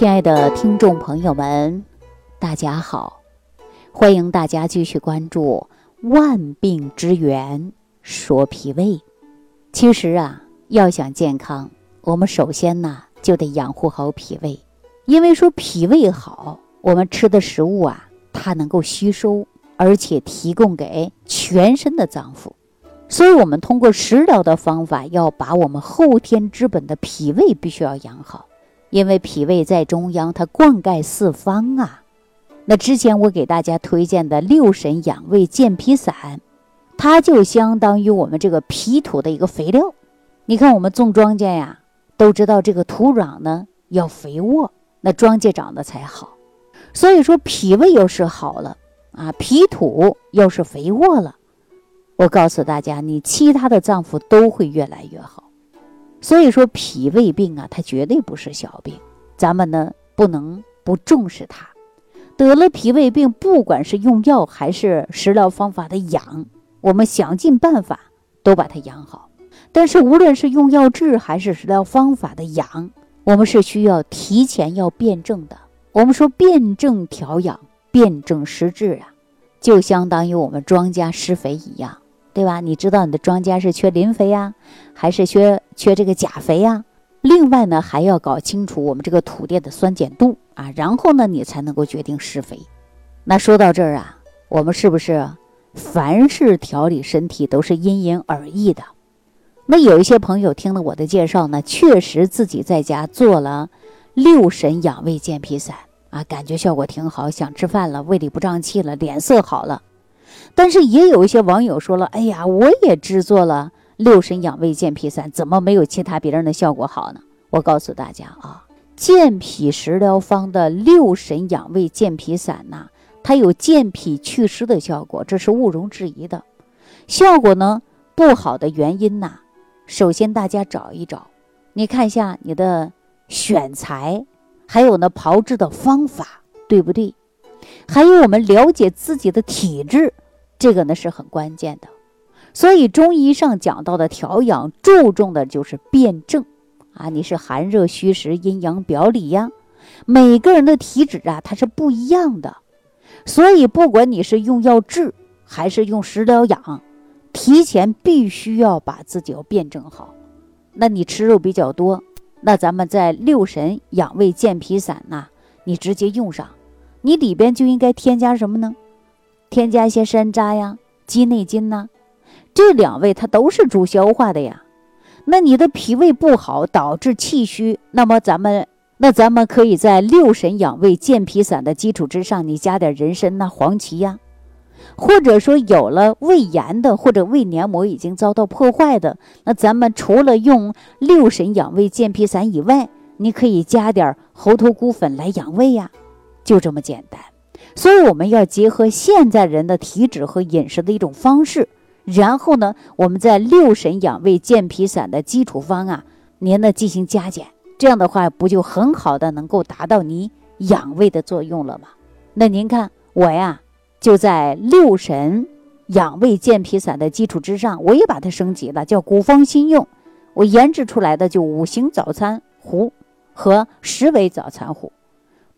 亲爱的听众朋友们，大家好！欢迎大家继续关注《万病之源说脾胃》。其实啊，要想健康，我们首先呢就得养护好脾胃，因为说脾胃好，我们吃的食物啊，它能够吸收，而且提供给全身的脏腑。所以，我们通过食疗的方法，要把我们后天之本的脾胃必须要养好。因为脾胃在中央，它灌溉四方啊。那之前我给大家推荐的六神养胃健脾散，它就相当于我们这个脾土的一个肥料。你看，我们种庄稼呀，都知道这个土壤呢要肥沃，那庄稼长得才好。所以说，脾胃要是好了啊，脾土要是肥沃了，我告诉大家，你其他的脏腑都会越来越好。所以说脾胃病啊，它绝对不是小病，咱们呢不能不重视它。得了脾胃病，不管是用药还是食疗方法的养，我们想尽办法都把它养好。但是无论是用药治还是食疗方法的养，我们是需要提前要辩证的。我们说辩证调养、辩证施治啊，就相当于我们庄稼施肥一样。对吧？你知道你的庄稼是缺磷肥呀，还是缺缺这个钾肥呀？另外呢，还要搞清楚我们这个土地的酸碱度啊，然后呢，你才能够决定施肥。那说到这儿啊，我们是不是凡事调理身体都是因人而异的？那有一些朋友听了我的介绍呢，确实自己在家做了六神养胃健脾散啊，感觉效果挺好，想吃饭了，胃里不胀气了，脸色好了。但是也有一些网友说了：“哎呀，我也制作了六神养胃健脾散，怎么没有其他别人的效果好呢？”我告诉大家啊，健脾食疗方的六神养胃健脾散呐，它有健脾祛湿的效果，这是毋庸置疑的。效果呢不好的原因呐，首先大家找一找，你看一下你的选材，还有呢炮制的方法对不对？还有我们了解自己的体质。这个呢是很关键的，所以中医上讲到的调养，注重的就是辩证啊，你是寒热虚实、阴阳表里呀，每个人的体质啊，它是不一样的，所以不管你是用药治还是用食疗养，提前必须要把自己要辩证好。那你吃肉比较多，那咱们在六神养胃健脾散呐，你直接用上，你里边就应该添加什么呢？添加一些山楂呀、鸡内金呐，这两味它都是助消化的呀。那你的脾胃不好，导致气虚，那么咱们那咱们可以在六神养胃健脾散的基础之上，你加点人参呐、黄芪呀，或者说有了胃炎的或者胃黏膜已经遭到破坏的，那咱们除了用六神养胃健脾散以外，你可以加点猴头菇粉来养胃呀，就这么简单。所以我们要结合现在人的体质和饮食的一种方式，然后呢，我们在六神养胃健脾散的基础方啊，您呢进行加减，这样的话不就很好的能够达到你养胃的作用了吗？那您看我呀，就在六神养胃健脾散的基础之上，我也把它升级了，叫古方新用，我研制出来的就五行早餐壶和十味早餐壶。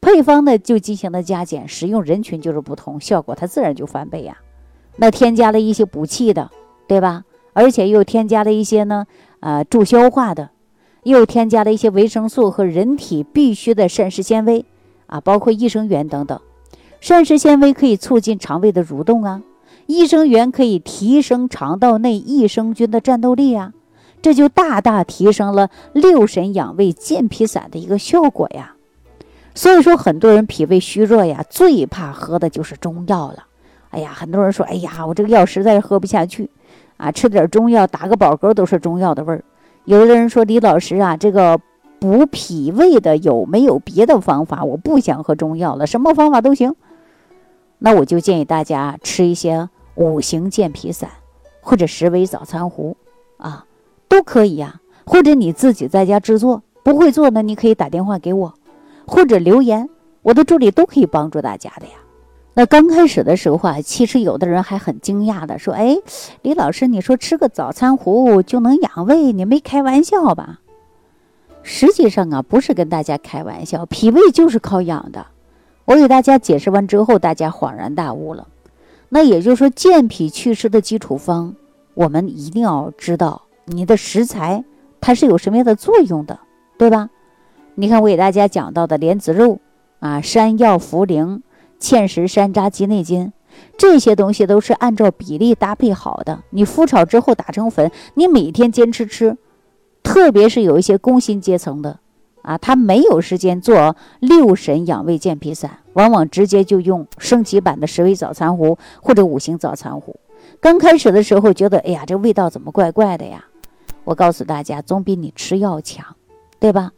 配方呢就进行了加减，使用人群就是不同，效果它自然就翻倍呀。那添加了一些补气的，对吧？而且又添加了一些呢，呃，助消化的，又添加了一些维生素和人体必需的膳食纤维啊，包括益生元等等。膳食纤维可以促进肠胃的蠕动啊，益生元可以提升肠道内益生菌的战斗力啊，这就大大提升了六神养胃健脾散的一个效果呀。所以说，很多人脾胃虚弱呀，最怕喝的就是中药了。哎呀，很多人说，哎呀，我这个药实在是喝不下去，啊，吃点中药打个饱嗝都是中药的味儿。有的人说，李老师啊，这个补脾胃的有没有别的方法？我不想喝中药了，什么方法都行。那我就建议大家吃一些五行健脾散，或者十味早餐糊，啊，都可以呀。或者你自己在家制作，不会做呢，你可以打电话给我。或者留言，我的助理都可以帮助大家的呀。那刚开始的时候啊，其实有的人还很惊讶的说：“哎，李老师，你说吃个早餐壶就能养胃，你没开玩笑吧？”实际上啊，不是跟大家开玩笑，脾胃就是靠养的。我给大家解释完之后，大家恍然大悟了。那也就是说，健脾祛湿的基础方，我们一定要知道你的食材它是有什么样的作用的，对吧？你看我给大家讲到的莲子肉啊、山药、茯苓、芡实、山楂、鸡内金，这些东西都是按照比例搭配好的。你麸炒之后打成粉，你每天坚持吃。特别是有一些工薪阶层的啊，他没有时间做六神养胃健脾散，往往直接就用升级版的十味早餐壶或者五行早餐壶。刚开始的时候觉得，哎呀，这味道怎么怪怪的呀？我告诉大家，总比你吃药强，对吧？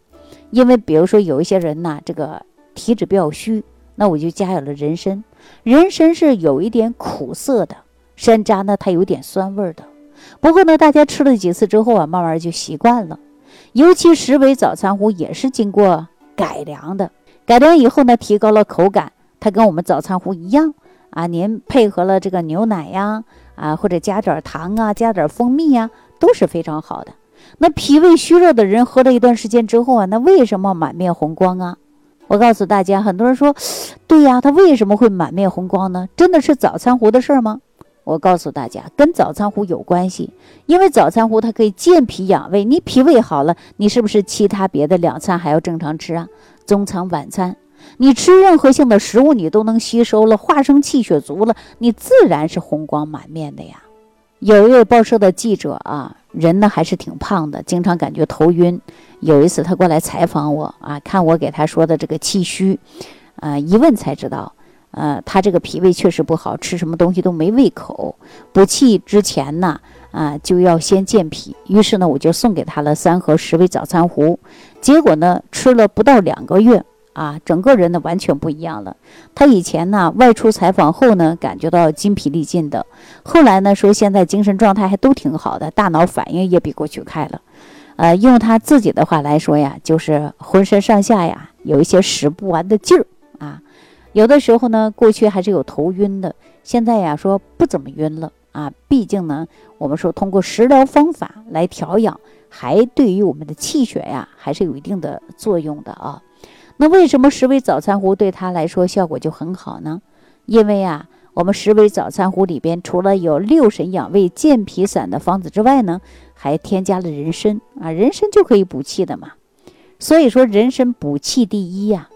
因为比如说有一些人呢，这个体质比较虚，那我就加有了人参。人参是有一点苦涩的，山楂呢，它有点酸味的。不过呢，大家吃了几次之后啊，慢慢就习惯了。尤其十味早餐壶也是经过改良的，改良以后呢，提高了口感。它跟我们早餐壶一样啊，您配合了这个牛奶呀，啊或者加点糖啊，加点蜂蜜呀，都是非常好的。那脾胃虚弱的人喝了一段时间之后啊，那为什么满面红光啊？我告诉大家，很多人说，对呀，他为什么会满面红光呢？真的是早餐壶的事儿吗？我告诉大家，跟早餐壶有关系，因为早餐壶它可以健脾养胃。你脾胃好了，你是不是其他别的两餐还要正常吃啊？中餐、晚餐，你吃任何性的食物，你都能吸收了，化生气血足了，你自然是红光满面的呀。有一位报社的记者啊，人呢还是挺胖的，经常感觉头晕。有一次他过来采访我啊，看我给他说的这个气虚，啊，一问才知道。呃，他这个脾胃确实不好，吃什么东西都没胃口。补气之前呢，啊，就要先健脾。于是呢，我就送给他了三盒十味早餐糊。结果呢，吃了不到两个月，啊，整个人呢完全不一样了。他以前呢外出采访后呢，感觉到筋疲力尽的。后来呢，说现在精神状态还都挺好的，大脑反应也比过去快了。呃，用他自己的话来说呀，就是浑身上下呀有一些使不完的劲儿啊。有的时候呢，过去还是有头晕的，现在呀说不怎么晕了啊。毕竟呢，我们说通过食疗方法来调养，还对于我们的气血呀还是有一定的作用的啊。那为什么十味早餐壶对他来说效果就很好呢？因为啊，我们十味早餐壶里边除了有六神养胃健脾散的方子之外呢，还添加了人参啊，人参就可以补气的嘛。所以说，人参补气第一呀。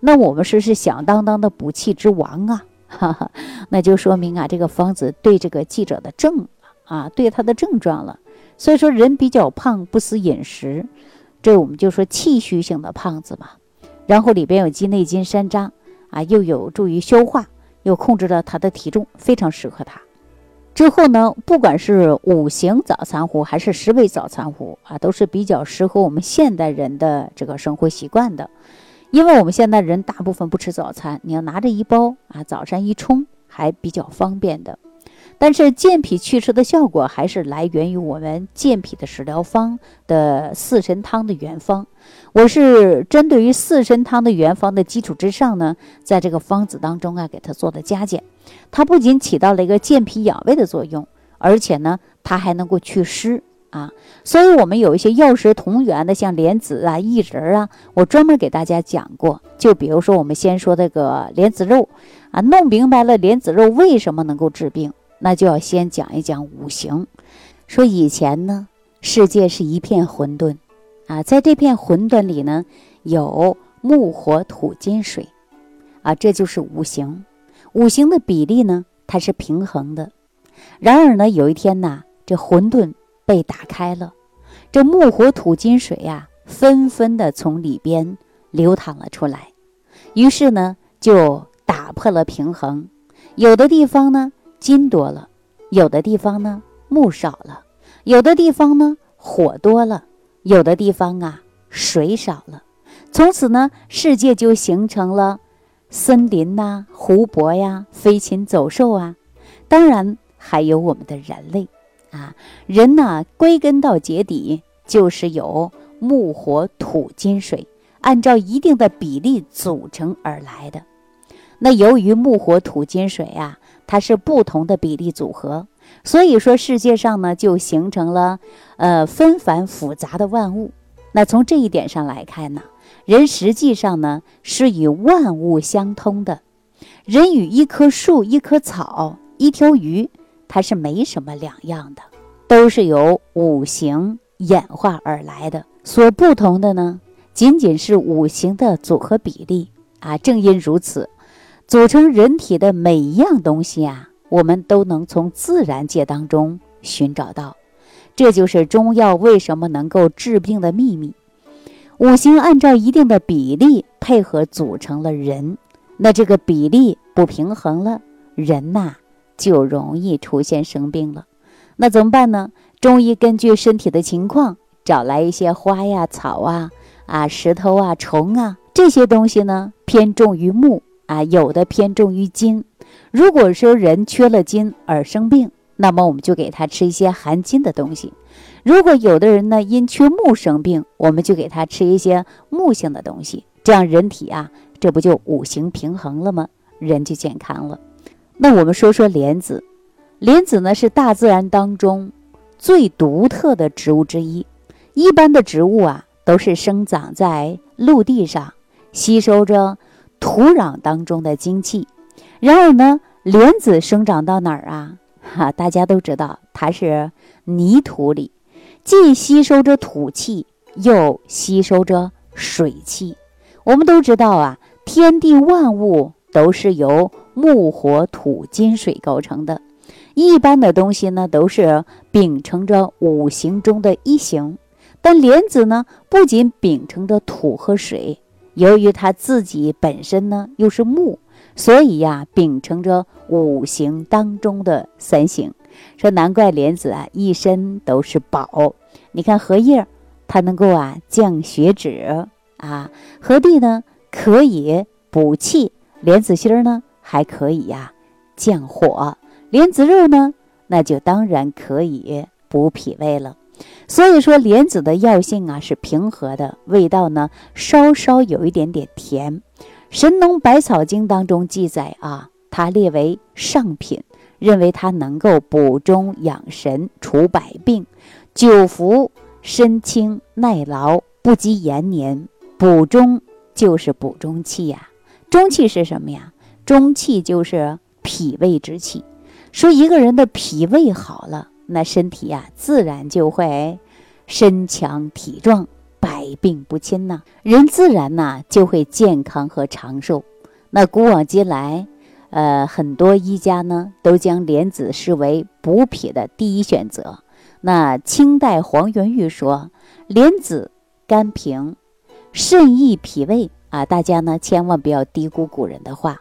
那我们说是响当当的补气之王啊，哈哈，那就说明啊，这个方子对这个记者的症啊，对他的症状了。所以说人比较胖不思饮食，这我们就说气虚性的胖子嘛。然后里边有鸡内金、山楂啊，又有助于消化，又控制了他的体重，非常适合他。之后呢，不管是五行早餐壶还是十味早餐壶啊，都是比较适合我们现代人的这个生活习惯的。因为我们现在人大部分不吃早餐，你要拿着一包啊，早上一冲还比较方便的。但是健脾祛湿的效果还是来源于我们健脾的食疗方的四神汤的原方。我是针对于四神汤的原方的基础之上呢，在这个方子当中啊，给它做的加减。它不仅起到了一个健脾养胃的作用，而且呢，它还能够祛湿。啊，所以我们有一些药食同源的，像莲子啊、薏仁啊，我专门给大家讲过。就比如说，我们先说这个莲子肉啊，弄明白了莲子肉为什么能够治病，那就要先讲一讲五行。说以前呢，世界是一片混沌啊，在这片混沌里呢，有木、火、土、金、水啊，这就是五行。五行的比例呢，它是平衡的。然而呢，有一天呐，这混沌。被打开了，这木火土金水呀，纷纷的从里边流淌了出来，于是呢，就打破了平衡。有的地方呢，金多了；有的地方呢，木少了；有的地方呢，火多了；有的地方啊，水少了。从此呢，世界就形成了森林呐、湖泊呀、飞禽走兽啊，当然还有我们的人类。啊，人呢，归根到结底就是有木、火、土、金、水，按照一定的比例组成而来的。那由于木、火、土、金、水啊，它是不同的比例组合，所以说世界上呢就形成了呃纷繁复杂的万物。那从这一点上来看呢，人实际上呢是与万物相通的，人与一棵树、一棵草、一条鱼，它是没什么两样的，都是由五行演化而来的。所不同的呢，仅仅是五行的组合比例啊。正因如此，组成人体的每一样东西啊，我们都能从自然界当中寻找到。这就是中药为什么能够治病的秘密。五行按照一定的比例配合组成了人，那这个比例不平衡了，人呐就容易出现生病了。那怎么办呢？中医根据身体的情况。找来一些花呀、草啊、啊石头啊、虫啊这些东西呢，偏重于木啊，有的偏重于金。如果说人缺了金而生病，那么我们就给他吃一些含金的东西；如果有的人呢因缺木生病，我们就给他吃一些木性的东西。这样人体啊，这不就五行平衡了吗？人就健康了。那我们说说莲子，莲子呢是大自然当中最独特的植物之一。一般的植物啊，都是生长在陆地上，吸收着土壤当中的精气。然而呢，莲子生长到哪儿啊？哈，大家都知道，它是泥土里，既吸收着土气，又吸收着水气。我们都知道啊，天地万物都是由木、火、土、金、水构成的。一般的东西呢，都是秉承着五行中的一行。但莲子呢，不仅秉承着土和水，由于它自己本身呢又是木，所以呀，秉承着五行当中的三行。说难怪莲子啊一身都是宝。你看荷叶，它能够啊降血脂啊；荷蒂呢可以补气；莲子心儿呢还可以呀降火；莲子肉呢那就当然可以补脾胃了。所以说，莲子的药性啊是平和的，味道呢稍稍有一点点甜。《神农百草经》当中记载啊，它列为上品，认为它能够补中养神、除百病。久服身轻耐劳，不积延年。补中就是补中气呀，中气是什么呀？中气就是脾胃之气。说一个人的脾胃好了。那身体呀，自然就会身强体壮，百病不侵呐。人自然呐就会健康和长寿。那古往今来，呃，很多医家呢都将莲子视为补脾的第一选择。那清代黄元玉说，莲子甘平，肾益脾胃啊。大家呢千万不要低估古人的话，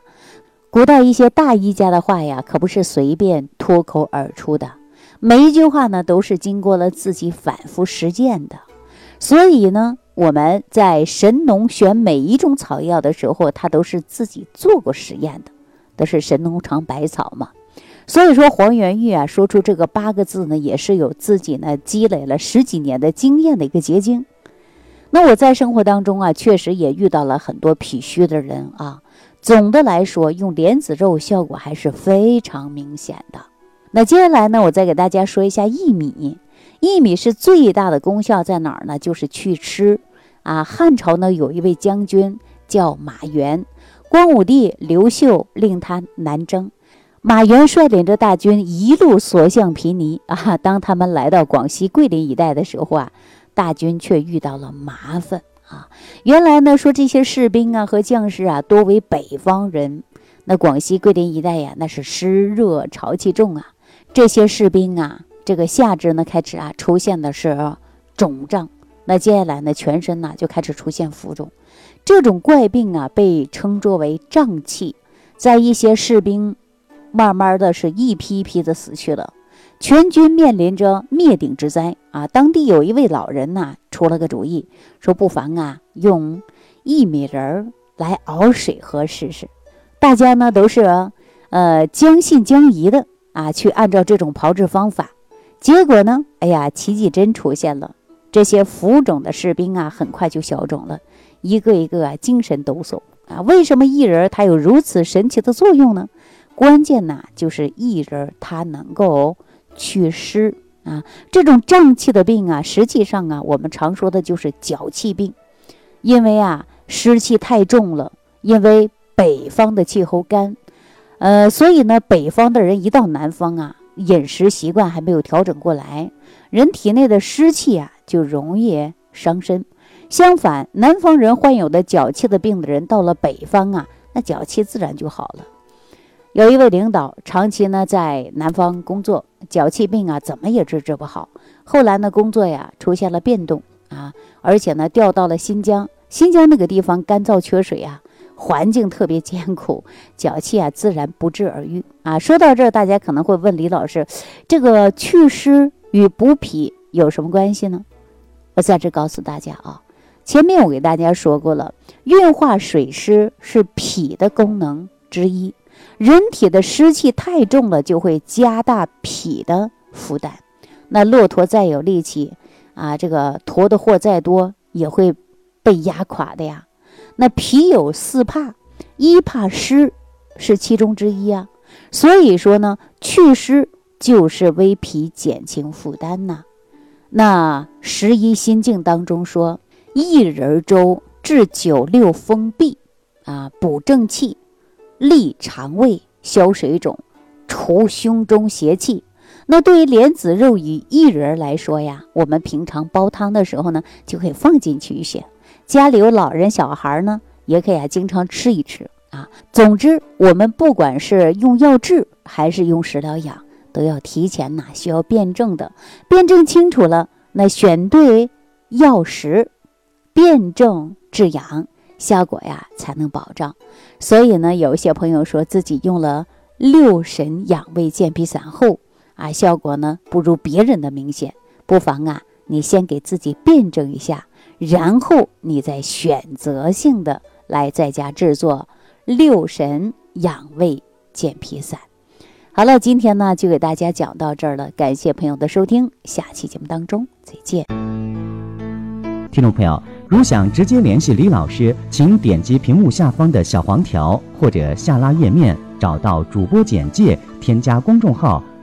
古代一些大医家的话呀，可不是随便脱口而出的。每一句话呢，都是经过了自己反复实践的，所以呢，我们在神农选每一种草药的时候，他都是自己做过实验的，都是神农尝百草嘛。所以说，黄元玉啊，说出这个八个字呢，也是有自己呢积累了十几年的经验的一个结晶。那我在生活当中啊，确实也遇到了很多脾虚的人啊。总的来说，用莲子肉效果还是非常明显的。那接下来呢，我再给大家说一下薏米。薏米是最大的功效在哪儿呢？就是祛湿啊。汉朝呢有一位将军叫马援，光武帝刘秀令他南征，马援率领着大军一路所向披靡啊。当他们来到广西桂林一带的时候啊，大军却遇到了麻烦啊。原来呢说这些士兵啊和将士啊多为北方人，那广西桂林一带呀那是湿热潮气重啊。这些士兵啊，这个下肢呢开始啊出现的是肿胀，那接下来呢全身呢就开始出现浮肿，这种怪病啊被称作为胀气，在一些士兵慢慢的是一批一批的死去了，全军面临着灭顶之灾啊！当地有一位老人呐出了个主意，说不妨啊用薏米仁儿来熬水喝试试，大家呢都是呃将信将疑的。啊，去按照这种炮制方法，结果呢，哎呀，奇迹真出现了。这些浮肿的士兵啊，很快就消肿了，一个一个啊，精神抖擞啊。为什么薏仁它有如此神奇的作用呢？关键呢，就是薏仁它能够祛湿啊。这种胀气的病啊，实际上啊，我们常说的就是脚气病，因为啊湿气太重了，因为北方的气候干，呃，所以呢，北方的人一到南方啊，饮食习惯还没有调整过来，人体内的湿气啊就容易伤身。相反，南方人患有的脚气的病的人，到了北方啊，那脚气自然就好了。有一位领导长期呢在南方工作，脚气病啊怎么也治治不好。后来呢工作呀出现了变动啊，而且呢调到了新疆。新疆那个地方干燥缺水啊，环境特别艰苦，脚气啊自然不治而愈啊。说到这儿，大家可能会问李老师，这个祛湿与补脾有什么关系呢？我在这告诉大家啊。前面我给大家说过了，运化水湿是脾的功能之一。人体的湿气太重了，就会加大脾的负担。那骆驼再有力气啊，这个驮的货再多，也会被压垮的呀。那脾有四怕，一怕湿是其中之一啊。所以说呢，祛湿就是为脾减轻负担呐。那十一心境当中说。薏仁粥治九六风痹，啊，补正气，利肠胃，消水肿，除胸中邪气。那对于莲子肉与薏仁来说呀，我们平常煲汤的时候呢，就可以放进去一些。家里有老人小孩呢，也可以啊，经常吃一吃啊。总之，我们不管是用药治还是用食疗养，都要提前呐，需要辩证的，辩证清楚了，那选对药食。辨证治养，效果呀才能保障。所以呢，有一些朋友说自己用了六神养胃健脾散后啊，效果呢不如别人的明显。不妨啊，你先给自己辩证一下，然后你再选择性的来在家制作六神养胃健脾散。好了，今天呢就给大家讲到这儿了，感谢朋友的收听，下期节目当中再见。听众朋友。如想直接联系李老师，请点击屏幕下方的小黄条，或者下拉页面找到主播简介，添加公众号“